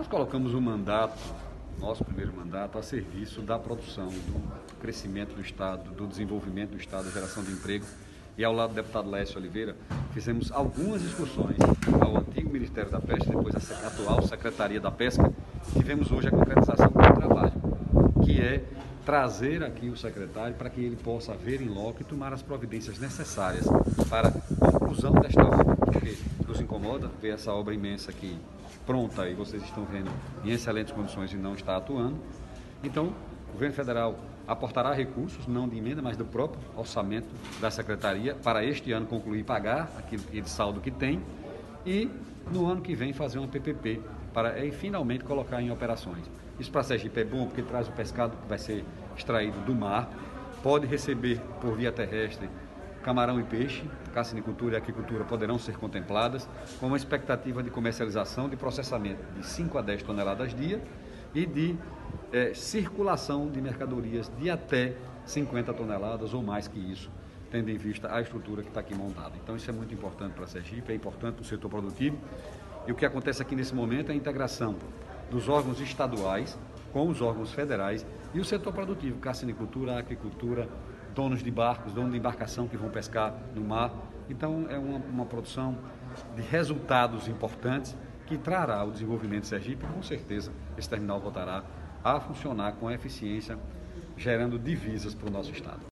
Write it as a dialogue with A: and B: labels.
A: Nós colocamos o mandato, nosso primeiro mandato, a serviço da produção, do crescimento do Estado, do desenvolvimento do Estado, da geração de emprego. E ao lado do deputado Lécio Oliveira, fizemos algumas discussões ao antigo Ministério da Pesca, depois a atual Secretaria da Pesca, e tivemos hoje a concretização do trabalho, trazer aqui o secretário para que ele possa ver em loco e tomar as providências necessárias para a conclusão desta obra, porque nos incomoda ver essa obra imensa aqui pronta e vocês estão vendo em excelentes condições e não está atuando. Então, o governo federal aportará recursos, não de emenda, mas do próprio orçamento da secretaria, para este ano concluir pagar aquilo de saldo que tem e no ano que vem fazer uma PPP para e, finalmente colocar em operações. Isso para Sergipe é bom porque traz o pescado que vai ser extraído do mar, pode receber por via terrestre camarão e peixe, cassinicultura e aquicultura poderão ser contempladas, com uma expectativa de comercialização de processamento de 5 a 10 toneladas dia e de é, circulação de mercadorias de até 50 toneladas ou mais que isso, tendo em vista a estrutura que está aqui montada. Então isso é muito importante para a Sergipe, é importante para o setor produtivo. E o que acontece aqui nesse momento é a integração dos órgãos estaduais com os órgãos federais e o setor produtivo, cassinicultura, aquicultura, donos de barcos, donos de embarcação que vão pescar no mar. Então é uma, uma produção de resultados importantes que trará o desenvolvimento de Sergipe. Com certeza esse terminal voltará a funcionar com eficiência, gerando divisas para o nosso estado.